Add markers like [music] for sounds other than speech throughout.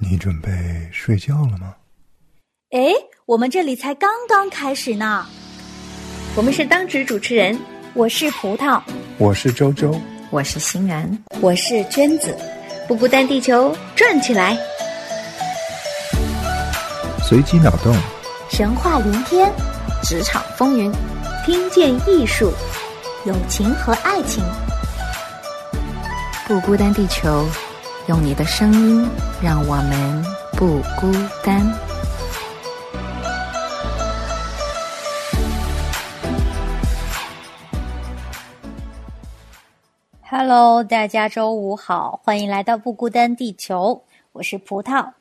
你准备睡觉了吗？哎，我们这里才刚刚开始呢。我们是当值主持人，我是葡萄，我是周周，我是欣然，我是娟子。不孤单，地球转起来，随机脑洞，神话连篇，职场风云，听见艺术，友情和爱情。不孤单，地球，用你的声音让我们不孤单。Hello，大家周五好，欢迎来到不孤单地球，我是葡萄。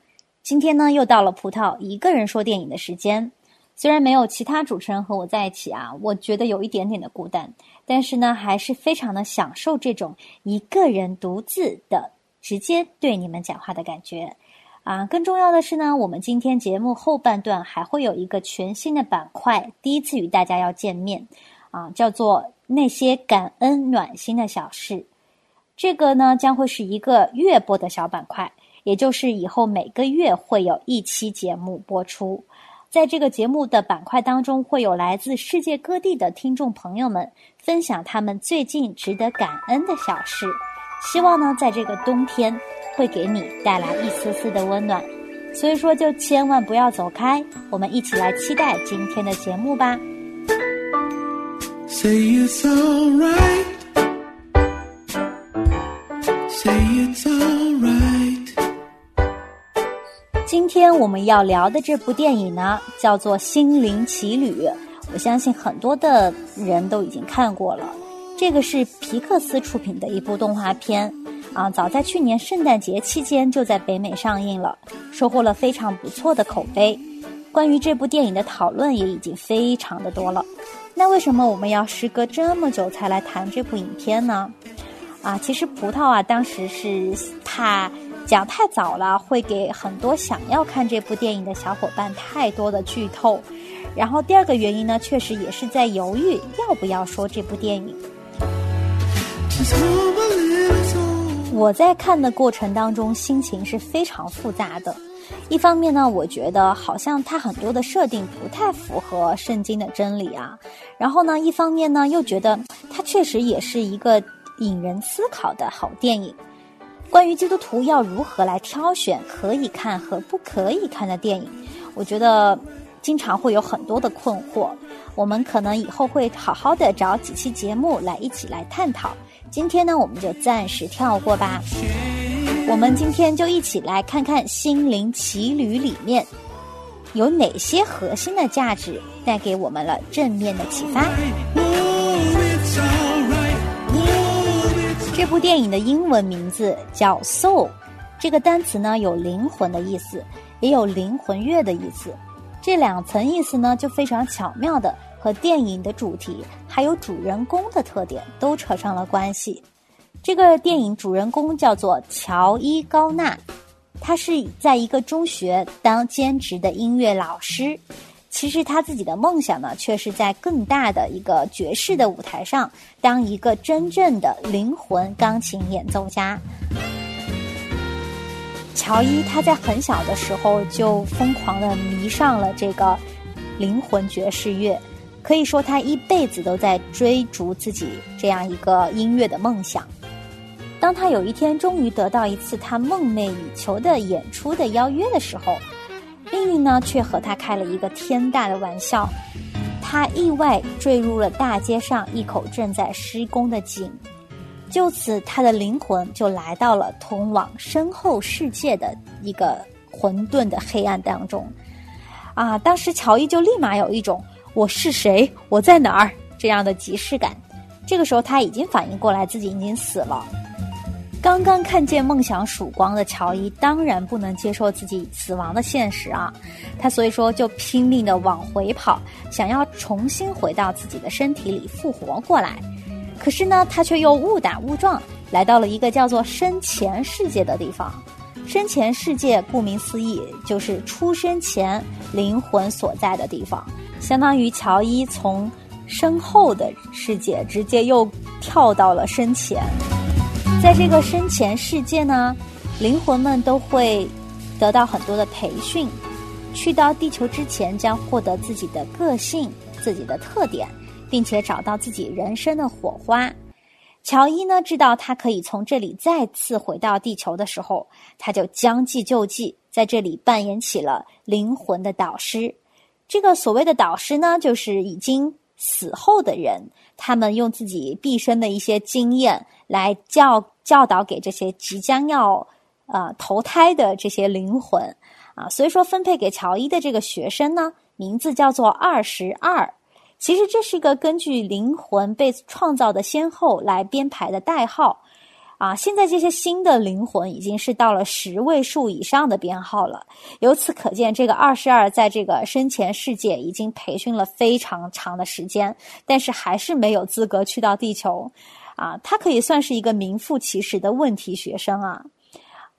今天呢，又到了葡萄一个人说电影的时间。虽然没有其他主持人和我在一起啊，我觉得有一点点的孤单，但是呢，还是非常的享受这种一个人独自的直接对你们讲话的感觉啊。更重要的是呢，我们今天节目后半段还会有一个全新的板块，第一次与大家要见面啊，叫做那些感恩暖心的小事。这个呢，将会是一个月播的小板块，也就是以后每个月会有一期节目播出。在这个节目的板块当中，会有来自世界各地的听众朋友们分享他们最近值得感恩的小事。希望呢，在这个冬天会给你带来一丝丝的温暖。所以说，就千万不要走开，我们一起来期待今天的节目吧。Say it's alright. Say it's alright. 今天我们要聊的这部电影呢，叫做《心灵奇旅》。我相信很多的人都已经看过了。这个是皮克斯出品的一部动画片啊，早在去年圣诞节期间就在北美上映了，收获了非常不错的口碑。关于这部电影的讨论也已经非常的多了。那为什么我们要时隔这么久才来谈这部影片呢？啊，其实葡萄啊，当时是怕。讲太早了，会给很多想要看这部电影的小伙伴太多的剧透。然后第二个原因呢，确实也是在犹豫要不要说这部电影。我在看的过程当中，心情是非常复杂的。一方面呢，我觉得好像它很多的设定不太符合圣经的真理啊。然后呢，一方面呢，又觉得它确实也是一个引人思考的好电影。关于基督徒要如何来挑选可以看和不可以看的电影，我觉得经常会有很多的困惑。我们可能以后会好好的找几期节目来一起来探讨。今天呢，我们就暂时跳过吧。我们今天就一起来看看《心灵奇旅》里面有哪些核心的价值带给我们了正面的启发。这部电影的英文名字叫《Soul》，这个单词呢有灵魂的意思，也有灵魂乐的意思。这两层意思呢就非常巧妙的和电影的主题还有主人公的特点都扯上了关系。这个电影主人公叫做乔伊·高纳，他是在一个中学当兼职的音乐老师。其实他自己的梦想呢，却是在更大的一个爵士的舞台上，当一个真正的灵魂钢琴演奏家。乔伊他在很小的时候就疯狂的迷上了这个灵魂爵士乐，可以说他一辈子都在追逐自己这样一个音乐的梦想。当他有一天终于得到一次他梦寐以求的演出的邀约的时候。命运呢，却和他开了一个天大的玩笑，他意外坠入了大街上一口正在施工的井，就此他的灵魂就来到了通往身后世界的一个混沌的黑暗当中。啊，当时乔伊就立马有一种我是谁，我在哪儿这样的即视感。这个时候他已经反应过来自己已经死了。刚刚看见梦想曙光的乔伊，当然不能接受自己死亡的现实啊！他所以说就拼命的往回跑，想要重新回到自己的身体里复活过来。可是呢，他却又误打误撞来到了一个叫做生前世界的地方。生前世界顾名思义，就是出生前灵魂所在的地方，相当于乔伊从身后的世界直接又跳到了生前。在这个生前世界呢，灵魂们都会得到很多的培训，去到地球之前将获得自己的个性、自己的特点，并且找到自己人生的火花。乔伊呢，知道他可以从这里再次回到地球的时候，他就将计就计，在这里扮演起了灵魂的导师。这个所谓的导师呢，就是已经死后的人，他们用自己毕生的一些经验来教教导给这些即将要呃投胎的这些灵魂啊。所以说，分配给乔伊的这个学生呢，名字叫做二十二。其实这是一个根据灵魂被创造的先后来编排的代号，啊，现在这些新的灵魂已经是到了十位数以上的编号了。由此可见，这个二十二在这个生前世界已经培训了非常长的时间，但是还是没有资格去到地球，啊，他可以算是一个名副其实的问题学生啊。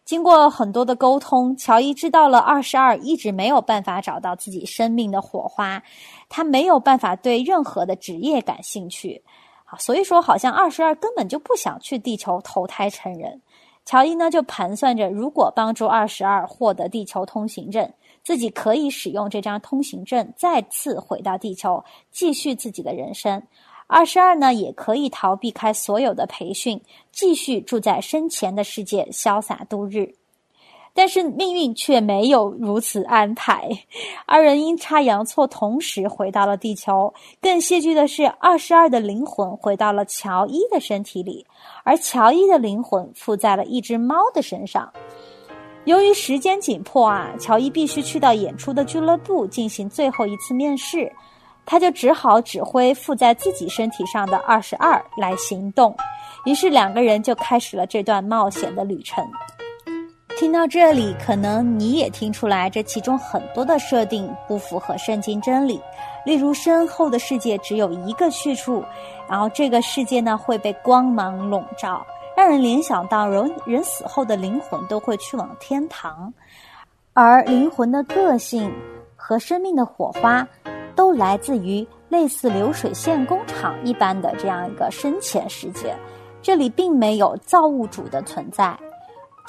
经过很多的沟通，乔伊知道了二十二一直没有办法找到自己生命的火花，他没有办法对任何的职业感兴趣，啊，所以说好像二十二根本就不想去地球投胎成人。乔伊呢就盘算着，如果帮助二十二获得地球通行证，自己可以使用这张通行证再次回到地球，继续自己的人生。二十二呢，也可以逃避开所有的培训，继续住在生前的世界，潇洒度日。但是命运却没有如此安排，二人阴差阳错同时回到了地球。更戏剧的是，二十二的灵魂回到了乔伊的身体里，而乔伊的灵魂附在了一只猫的身上。由于时间紧迫啊，乔伊必须去到演出的俱乐部进行最后一次面试。他就只好指挥附在自己身体上的二十二来行动，于是两个人就开始了这段冒险的旅程。听到这里，可能你也听出来，这其中很多的设定不符合圣经真理。例如，身后的世界只有一个去处，然后这个世界呢会被光芒笼罩，让人联想到人人死后的灵魂都会去往天堂，而灵魂的个性和生命的火花。都来自于类似流水线工厂一般的这样一个深浅世界，这里并没有造物主的存在。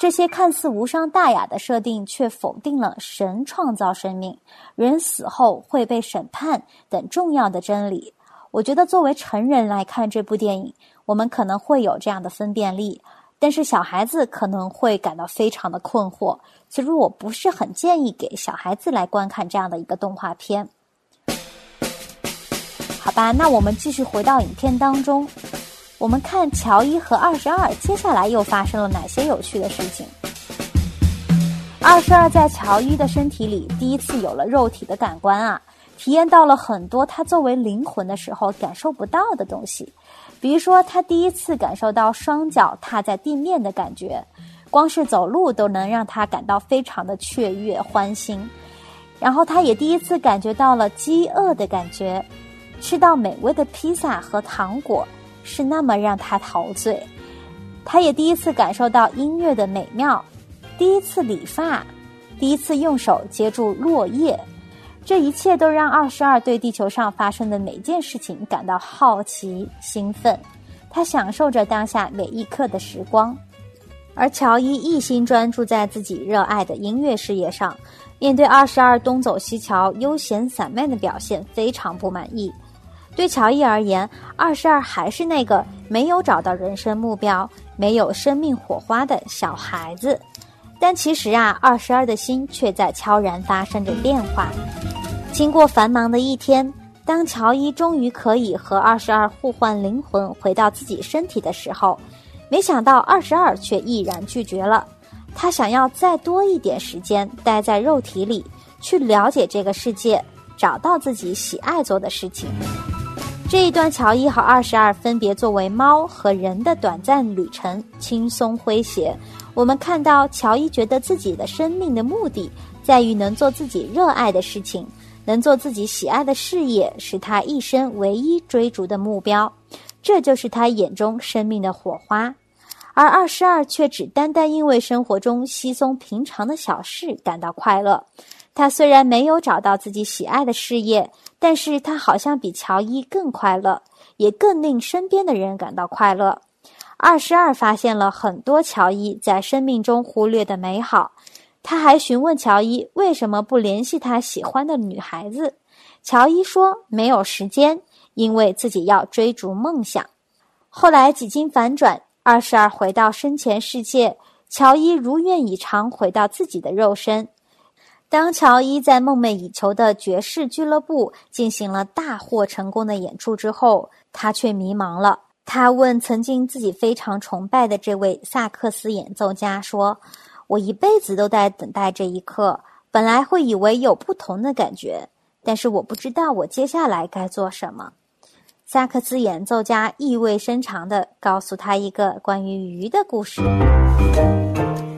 这些看似无伤大雅的设定，却否定了神创造生命、人死后会被审判等重要的真理。我觉得，作为成人来看这部电影，我们可能会有这样的分辨力，但是小孩子可能会感到非常的困惑。其实，我不是很建议给小孩子来观看这样的一个动画片。好吧，那我们继续回到影片当中，我们看乔伊和二十二接下来又发生了哪些有趣的事情。二十二在乔伊的身体里第一次有了肉体的感官啊，体验到了很多他作为灵魂的时候感受不到的东西，比如说他第一次感受到双脚踏在地面的感觉，光是走路都能让他感到非常的雀跃欢欣，然后他也第一次感觉到了饥饿的感觉。吃到美味的披萨和糖果是那么让他陶醉，他也第一次感受到音乐的美妙，第一次理发，第一次用手接住落叶，这一切都让二十二对地球上发生的每件事情感到好奇兴奋，他享受着当下每一刻的时光，而乔伊一心专注在自己热爱的音乐事业上，面对二十二东走西瞧、悠闲散漫的表现，非常不满意。对乔伊而言，二十二还是那个没有找到人生目标、没有生命火花的小孩子。但其实啊，二十二的心却在悄然发生着变化。经过繁忙的一天，当乔伊终于可以和二十二互换灵魂，回到自己身体的时候，没想到二十二却毅然拒绝了。他想要再多一点时间待在肉体里，去了解这个世界，找到自己喜爱做的事情。这一段，乔伊和二十二分别作为猫和人的短暂旅程，轻松诙谐。我们看到乔伊觉得自己的生命的目的在于能做自己热爱的事情，能做自己喜爱的事业，是他一生唯一追逐的目标。这就是他眼中生命的火花。而二十二却只单单因为生活中稀松平常的小事感到快乐。他虽然没有找到自己喜爱的事业。但是他好像比乔伊更快乐，也更令身边的人感到快乐。二十二发现了很多乔伊在生命中忽略的美好，他还询问乔伊为什么不联系他喜欢的女孩子。乔伊说没有时间，因为自己要追逐梦想。后来几经反转，二十二回到生前世界，乔伊如愿以偿回到自己的肉身。当乔伊在梦寐以求的爵士俱乐部进行了大获成功的演出之后，他却迷茫了。他问曾经自己非常崇拜的这位萨克斯演奏家说：“我一辈子都在等待这一刻，本来会以为有不同的感觉，但是我不知道我接下来该做什么。”萨克斯演奏家意味深长地告诉他一个关于鱼的故事：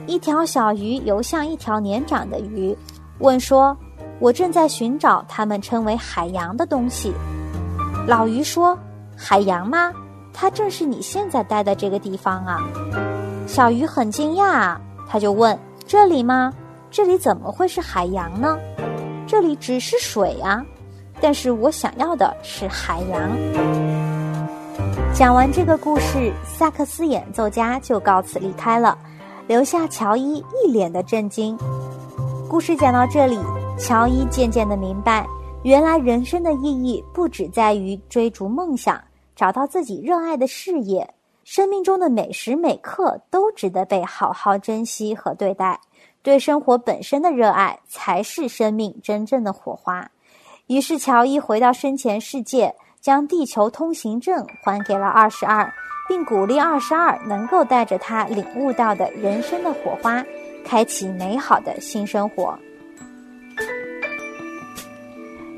一条小鱼游向一条年长的鱼。问说：“我正在寻找他们称为海洋的东西。”老鱼说：“海洋吗？它正是你现在待的这个地方啊！”小鱼很惊讶，他就问：“这里吗？这里怎么会是海洋呢？这里只是水啊！但是我想要的是海洋。”讲完这个故事，萨克斯演奏家就告辞离开了，留下乔伊一脸的震惊。故事讲到这里，乔伊渐渐的明白，原来人生的意义不只在于追逐梦想，找到自己热爱的事业。生命中的每时每刻都值得被好好珍惜和对待。对生活本身的热爱，才是生命真正的火花。于是，乔伊回到生前世界，将地球通行证还给了二十二，并鼓励二十二能够带着他领悟到的人生的火花。开启美好的新生活。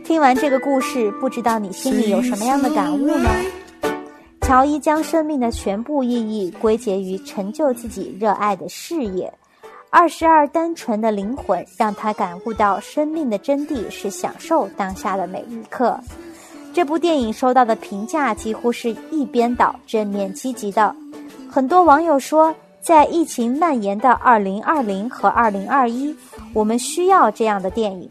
听完这个故事，不知道你心里有什么样的感悟呢？乔伊将生命的全部意义归结于成就自己热爱的事业。二十二单纯的灵魂让他感悟到生命的真谛是享受当下的每一刻。这部电影收到的评价几乎是一边倒、正面积极的。很多网友说。在疫情蔓延的二零二零和二零二一，我们需要这样的电影，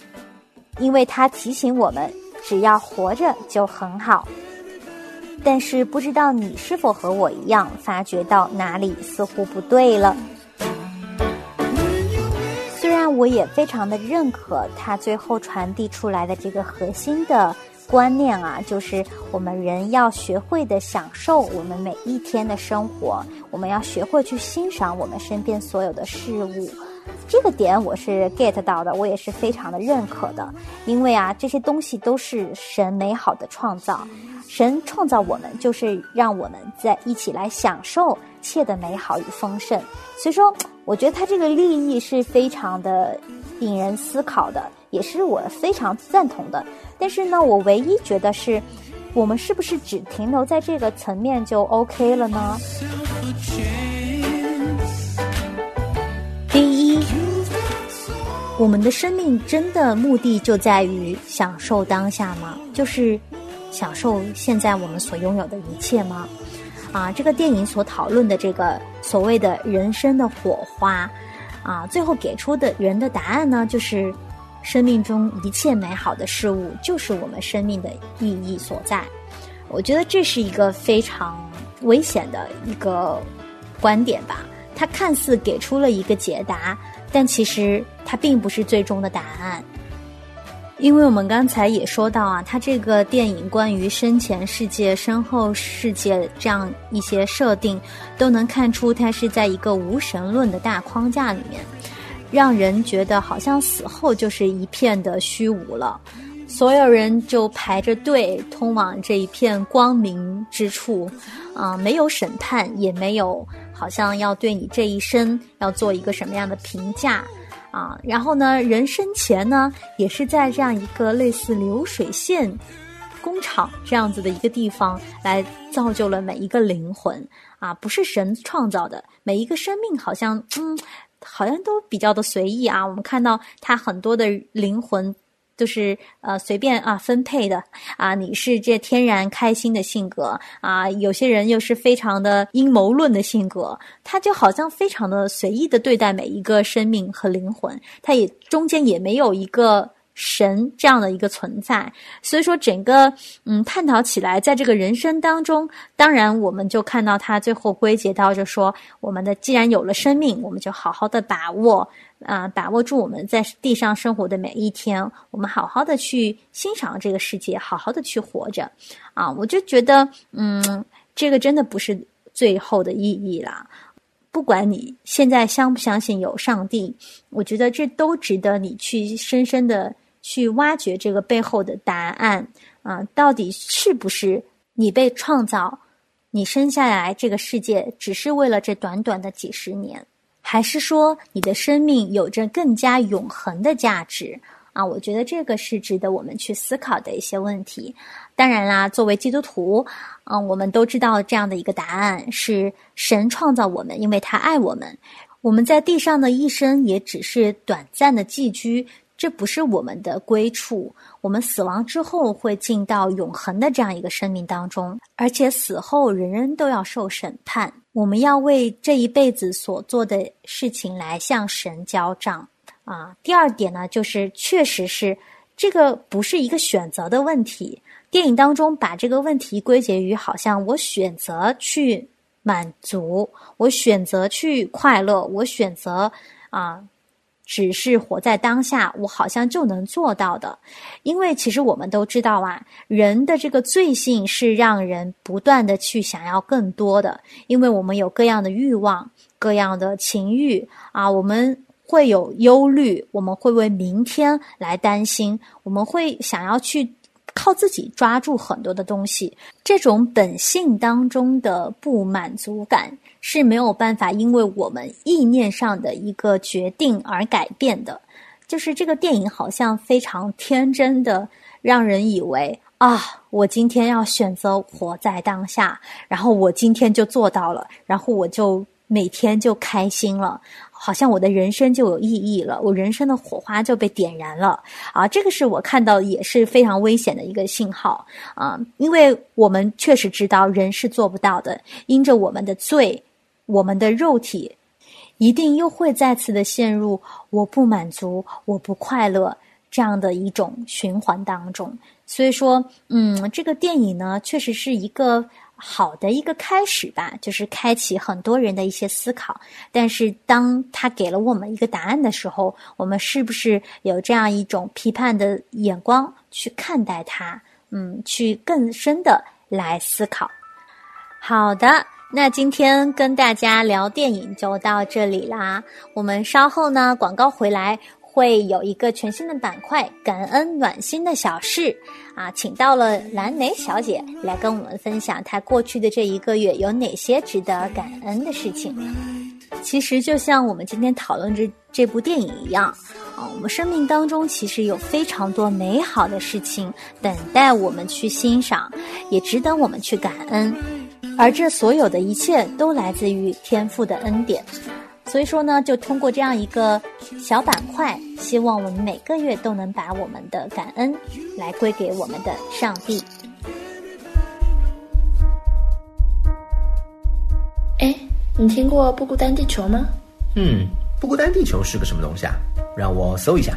因为它提醒我们，只要活着就很好。但是不知道你是否和我一样，发觉到哪里似乎不对了？虽然我也非常的认可它最后传递出来的这个核心的。观念啊，就是我们人要学会的享受我们每一天的生活，我们要学会去欣赏我们身边所有的事物。这个点我是 get 到的，我也是非常的认可的。因为啊，这些东西都是神美好的创造，神创造我们就是让我们在一起来享受切的美好与丰盛。所以说，我觉得他这个利益是非常的引人思考的，也是我非常赞同的。但是呢，我唯一觉得是，我们是不是只停留在这个层面就 OK 了呢？第一，我们的生命真的目的就在于享受当下吗？就是享受现在我们所拥有的一切吗？啊，这个电影所讨论的这个所谓的人生的火花，啊，最后给出的人的答案呢，就是。生命中一切美好的事物，就是我们生命的意义所在。我觉得这是一个非常危险的一个观点吧。它看似给出了一个解答，但其实它并不是最终的答案。因为我们刚才也说到啊，它这个电影关于生前世界、身后世界这样一些设定，都能看出它是在一个无神论的大框架里面。让人觉得好像死后就是一片的虚无了，所有人就排着队通往这一片光明之处，啊，没有审判，也没有好像要对你这一生要做一个什么样的评价，啊，然后呢，人生前呢，也是在这样一个类似流水线工厂这样子的一个地方来造就了每一个灵魂，啊，不是神创造的每一个生命，好像嗯。好像都比较的随意啊，我们看到他很多的灵魂就是呃随便啊分配的啊，你是这天然开心的性格啊，有些人又是非常的阴谋论的性格，他就好像非常的随意的对待每一个生命和灵魂，他也中间也没有一个。神这样的一个存在，所以说整个嗯探讨起来，在这个人生当中，当然我们就看到他最后归结到，就说我们的既然有了生命，我们就好好的把握啊，把握住我们在地上生活的每一天，我们好好的去欣赏这个世界，好好的去活着，啊，我就觉得，嗯，这个真的不是最后的意义啦。不管你现在相不相信有上帝，我觉得这都值得你去深深的去挖掘这个背后的答案啊，到底是不是你被创造，你生下来这个世界只是为了这短短的几十年？还是说你的生命有着更加永恒的价值啊？我觉得这个是值得我们去思考的一些问题。当然啦，作为基督徒，嗯，我们都知道这样的一个答案是神创造我们，因为他爱我们。我们在地上的一生也只是短暂的寄居。这不是我们的归处，我们死亡之后会进到永恒的这样一个生命当中，而且死后人人都要受审判，我们要为这一辈子所做的事情来向神交账啊。第二点呢，就是确实是这个不是一个选择的问题，电影当中把这个问题归结于好像我选择去满足，我选择去快乐，我选择啊。只是活在当下，我好像就能做到的，因为其实我们都知道啊，人的这个罪性是让人不断的去想要更多的，因为我们有各样的欲望、各样的情欲啊，我们会有忧虑，我们会为明天来担心，我们会想要去靠自己抓住很多的东西，这种本性当中的不满足感。是没有办法，因为我们意念上的一个决定而改变的。就是这个电影好像非常天真的，让人以为啊，我今天要选择活在当下，然后我今天就做到了，然后我就每天就开心了，好像我的人生就有意义了，我人生的火花就被点燃了啊！这个是我看到也是非常危险的一个信号啊，因为我们确实知道人是做不到的，因着我们的罪。我们的肉体一定又会再次的陷入我不满足、我不快乐这样的一种循环当中。所以说，嗯，这个电影呢，确实是一个好的一个开始吧，就是开启很多人的一些思考。但是，当他给了我们一个答案的时候，我们是不是有这样一种批判的眼光去看待它？嗯，去更深的来思考。好的。那今天跟大家聊电影就到这里啦。我们稍后呢，广告回来会有一个全新的板块——感恩暖心的小事啊，请到了蓝莓小姐来跟我们分享她过去的这一个月有哪些值得感恩的事情。其实就像我们今天讨论这这部电影一样啊，我们生命当中其实有非常多美好的事情等待我们去欣赏，也值得我们去感恩。而这所有的一切都来自于天赋的恩典，所以说呢，就通过这样一个小板块，希望我们每个月都能把我们的感恩来归给我们的上帝。哎，你听过不孤单地球吗？嗯，不孤单地球是个什么东西啊？让我搜一下。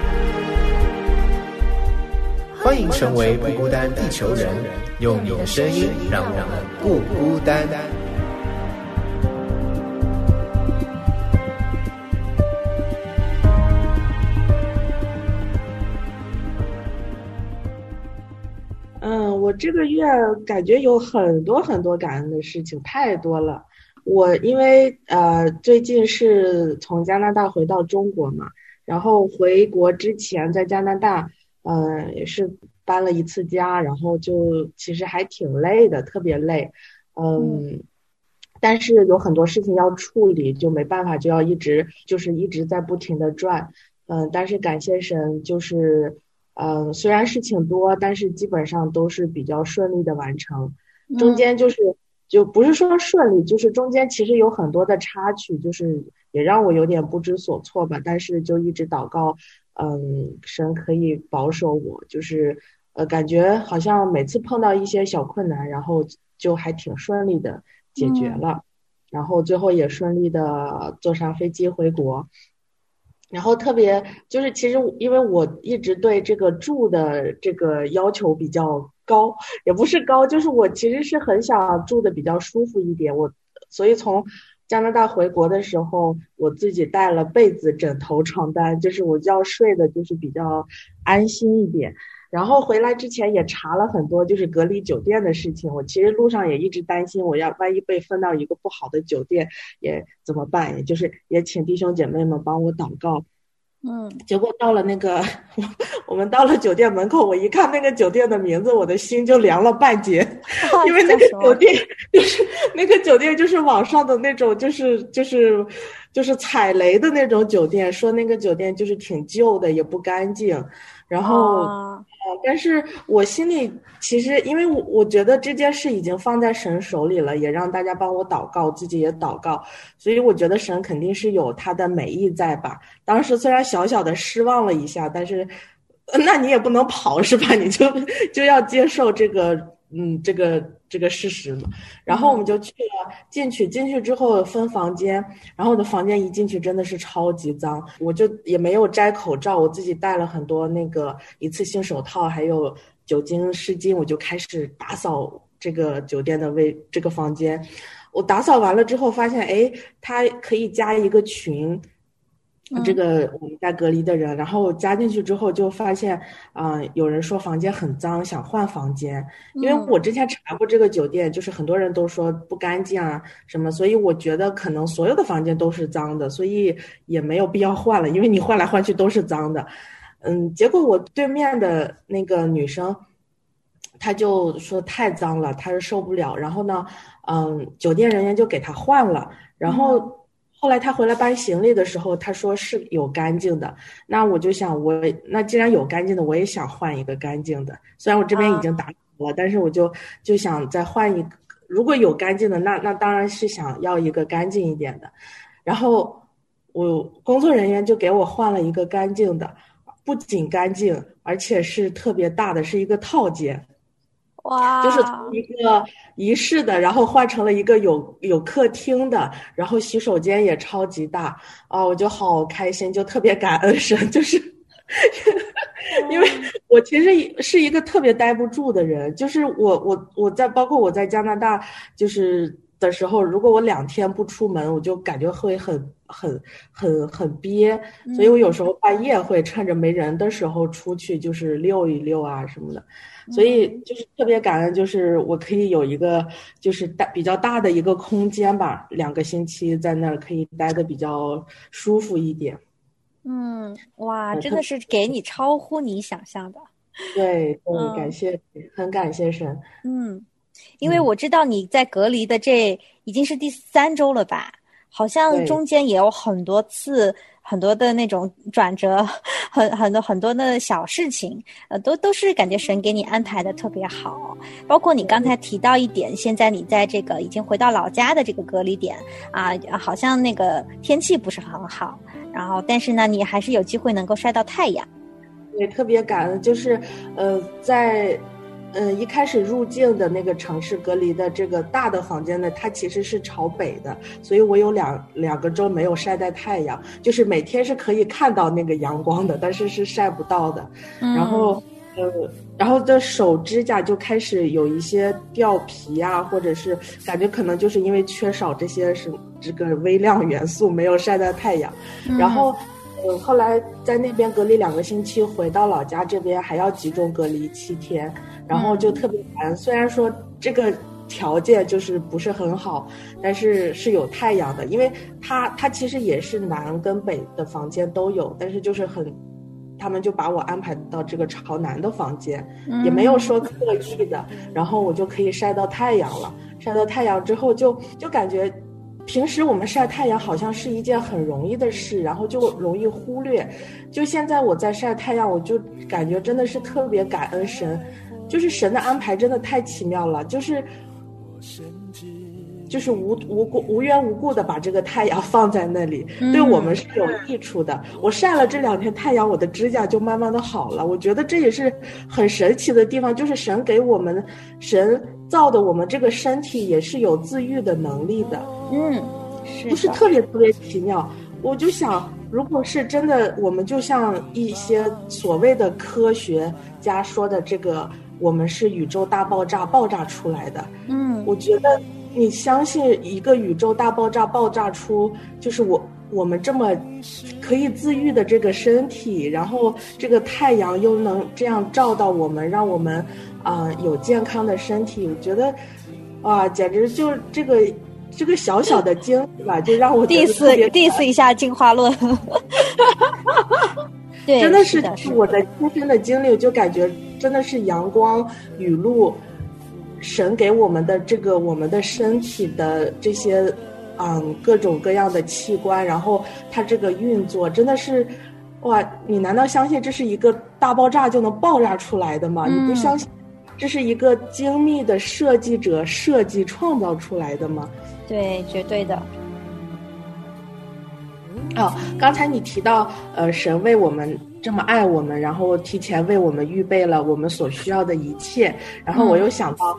欢迎成为不孤单地球人。用你的声音让我们不孤单。嗯，我这个月感觉有很多很多感恩的事情，太多了。我因为呃最近是从加拿大回到中国嘛，然后回国之前在加拿大，嗯也是。搬了一次家，然后就其实还挺累的，特别累，嗯，但是有很多事情要处理，就没办法，就要一直就是一直在不停的转，嗯，但是感谢神，就是，嗯，虽然事情多，但是基本上都是比较顺利的完成，中间就是就不是说顺利，就是中间其实有很多的插曲，就是也让我有点不知所措吧，但是就一直祷告，嗯，神可以保守我，就是呃，感觉好像每次碰到一些小困难，然后就还挺顺利的解决了，然后最后也顺利的坐上飞机回国。然后特别就是，其实因为我一直对这个住的这个要求比较高，也不是高，就是我其实是很想住的比较舒服一点。我所以从加拿大回国的时候，我自己带了被子、枕头、床单，就是我要睡的就是比较安心一点。然后回来之前也查了很多就是隔离酒店的事情。我其实路上也一直担心，我要万一被分到一个不好的酒店，也怎么办？也就是也请弟兄姐妹们帮我祷告。嗯，结果到了那个，[laughs] 我们到了酒店门口，我一看那个酒店的名字，我的心就凉了半截，因为那个酒店 [laughs] 就是那个酒店就是网上的那种，就是就是就是踩雷的那种酒店，说那个酒店就是挺旧的，也不干净，然后。啊但是我心里其实，因为我我觉得这件事已经放在神手里了，也让大家帮我祷告，自己也祷告，所以我觉得神肯定是有他的美意在吧。当时虽然小小的失望了一下，但是，那你也不能跑是吧？你就就要接受这个，嗯，这个。这个事实嘛，然后我们就去了，进去进去之后分房间，然后我的房间一进去真的是超级脏，我就也没有摘口罩，我自己带了很多那个一次性手套，还有酒精湿巾，我就开始打扫这个酒店的卫这个房间。我打扫完了之后发现，哎，它可以加一个群。这个我们在隔离的人，然后加进去之后就发现，啊，有人说房间很脏，想换房间。因为我之前查过这个酒店，就是很多人都说不干净啊什么，所以我觉得可能所有的房间都是脏的，所以也没有必要换了，因为你换来换去都是脏的。嗯，结果我对面的那个女生，她就说太脏了，她是受不了。然后呢，嗯，酒店人员就给她换了，然后。后来他回来搬行李的时候，他说是有干净的。那我就想，我那既然有干净的，我也想换一个干净的。虽然我这边已经打好了，但是我就就想再换一个。如果有干净的，那那当然是想要一个干净一点的。然后我工作人员就给我换了一个干净的，不仅干净，而且是特别大的，是一个套间。哇，就是从一个一室的，然后换成了一个有有客厅的，然后洗手间也超级大啊！我就好开心，就特别感恩神，就是 [laughs] 因为我其实是一个特别待不住的人，就是我我我在包括我在加拿大就是的时候，如果我两天不出门，我就感觉会很很很很憋，所以我有时候半夜会趁着没人的时候出去，就是溜一溜啊什么的。所以就是特别感恩，就是我可以有一个就是大比较大的一个空间吧，两个星期在那儿可以待的比较舒服一点。嗯，哇，真的是给你超乎你想象的。对，对，感谢，很感谢神。嗯，因为我知道你在隔离的这已经是第三周了吧？好像中间也有很多次。很多的那种转折，很很多很多的小事情，呃，都都是感觉神给你安排的特别好。包括你刚才提到一点，现在你在这个已经回到老家的这个隔离点啊，好像那个天气不是很好，然后但是呢，你还是有机会能够晒到太阳。也特别感恩，就是呃，在。嗯，一开始入境的那个城市隔离的这个大的房间呢，它其实是朝北的，所以我有两两个周没有晒到太阳，就是每天是可以看到那个阳光的，但是是晒不到的。然后，呃，然后的手指甲就开始有一些掉皮啊，或者是感觉可能就是因为缺少这些是这个微量元素，没有晒到太阳。然后，呃，后来在那边隔离两个星期，回到老家这边还要集中隔离七天。然后就特别烦，虽然说这个条件就是不是很好，但是是有太阳的，因为它它其实也是南跟北的房间都有，但是就是很，他们就把我安排到这个朝南的房间，也没有说刻意的，然后我就可以晒到太阳了。晒到太阳之后，就就感觉平时我们晒太阳好像是一件很容易的事，然后就容易忽略。就现在我在晒太阳，我就感觉真的是特别感恩神。就是神的安排真的太奇妙了，就是就是无无故无缘无故的把这个太阳放在那里，对我们是有益处的。我晒了这两天太阳，我的指甲就慢慢的好了。我觉得这也是很神奇的地方，就是神给我们，神造的我们这个身体也是有自愈的能力的。嗯，不是特别特别奇妙。我就想，如果是真的，我们就像一些所谓的科学家说的这个。我们是宇宙大爆炸爆炸出来的，嗯，我觉得你相信一个宇宙大爆炸爆炸出，就是我我们这么可以自愈的这个身体，然后这个太阳又能这样照到我们，让我们啊有健康的身体，我觉得哇，简直就这个这个小小的经历吧，就让我 diss diss 一下进化论。[laughs] 对，真的是我的亲身的经历，就感觉真的是阳光雨露，神给我们的这个我们的身体的这些，嗯，各种各样的器官，然后它这个运作真的是，哇！你难道相信这是一个大爆炸就能爆炸出来的吗？你不相信这是一个精密的设计者设计创造出来的吗？对，绝对的。哦，刚才你提到，呃，神为我们这么爱我们，然后提前为我们预备了我们所需要的一切，然后我又想到，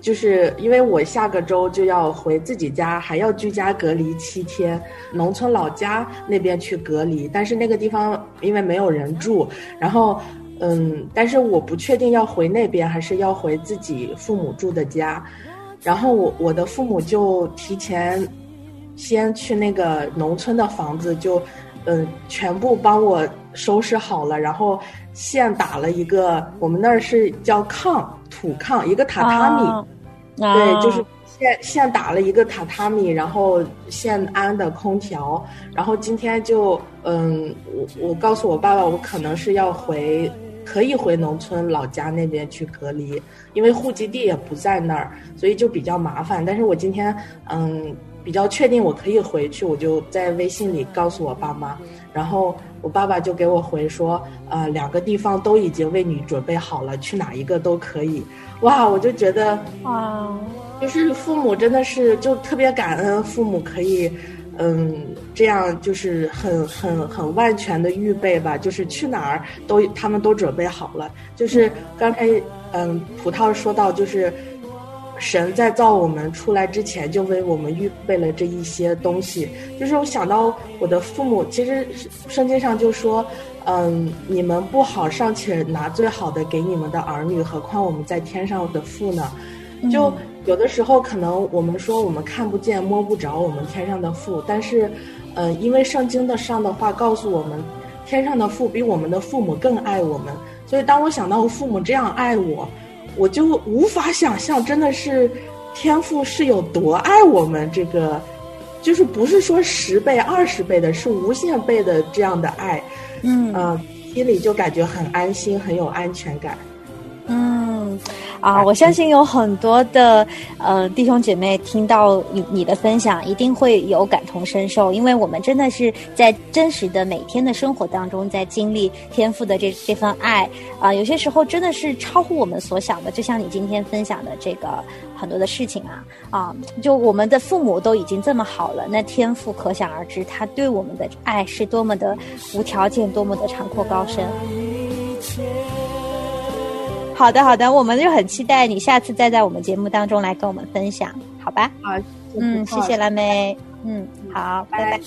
就是因为我下个周就要回自己家，还要居家隔离七天，农村老家那边去隔离，但是那个地方因为没有人住，然后，嗯，但是我不确定要回那边还是要回自己父母住的家，然后我我的父母就提前。先去那个农村的房子，就，嗯，全部帮我收拾好了，然后现打了一个，我们那儿是叫炕土炕，一个榻榻米，对，就是现现打了一个榻榻米，然后现安的空调，然后今天就，嗯，我我告诉我爸爸，我可能是要回，可以回农村老家那边去隔离，因为户籍地也不在那儿，所以就比较麻烦。但是我今天，嗯。比较确定我可以回去，我就在微信里告诉我爸妈，然后我爸爸就给我回说，呃，两个地方都已经为你准备好了，去哪一个都可以。哇，我就觉得，哇，就是父母真的是就特别感恩，父母可以，嗯，这样就是很很很万全的预备吧，就是去哪儿都他们都准备好了。就是刚才嗯，葡萄说到就是。神在造我们出来之前，就为我们预备了这一些东西。就是我想到我的父母，其实圣经上就说，嗯，你们不好尚且拿最好的给你们的儿女，何况我们在天上的父呢？就有的时候可能我们说我们看不见摸不着我们天上的父，但是，呃，因为圣经的上的话告诉我们，天上的父比我们的父母更爱我们，所以当我想到我父母这样爱我。我就无法想象，真的是天赋是有多爱我们。这个就是不是说十倍、二十倍的，是无限倍的这样的爱。嗯，心里就感觉很安心，很有安全感。嗯。啊，[laughs] 我相信有很多的呃弟兄姐妹听到你你的分享，一定会有感同身受，因为我们真的是在真实的每天的生活当中，在经历天赋的这这份爱啊，有些时候真的是超乎我们所想的。就像你今天分享的这个很多的事情啊啊，就我们的父母都已经这么好了，那天赋可想而知，他对我们的爱是多么的无条件，多么的长阔高深。好的，好的，我们就很期待你下次再在我们节目当中来跟我们分享，好吧？好，嗯，谢谢蓝莓，嗯，好，拜拜。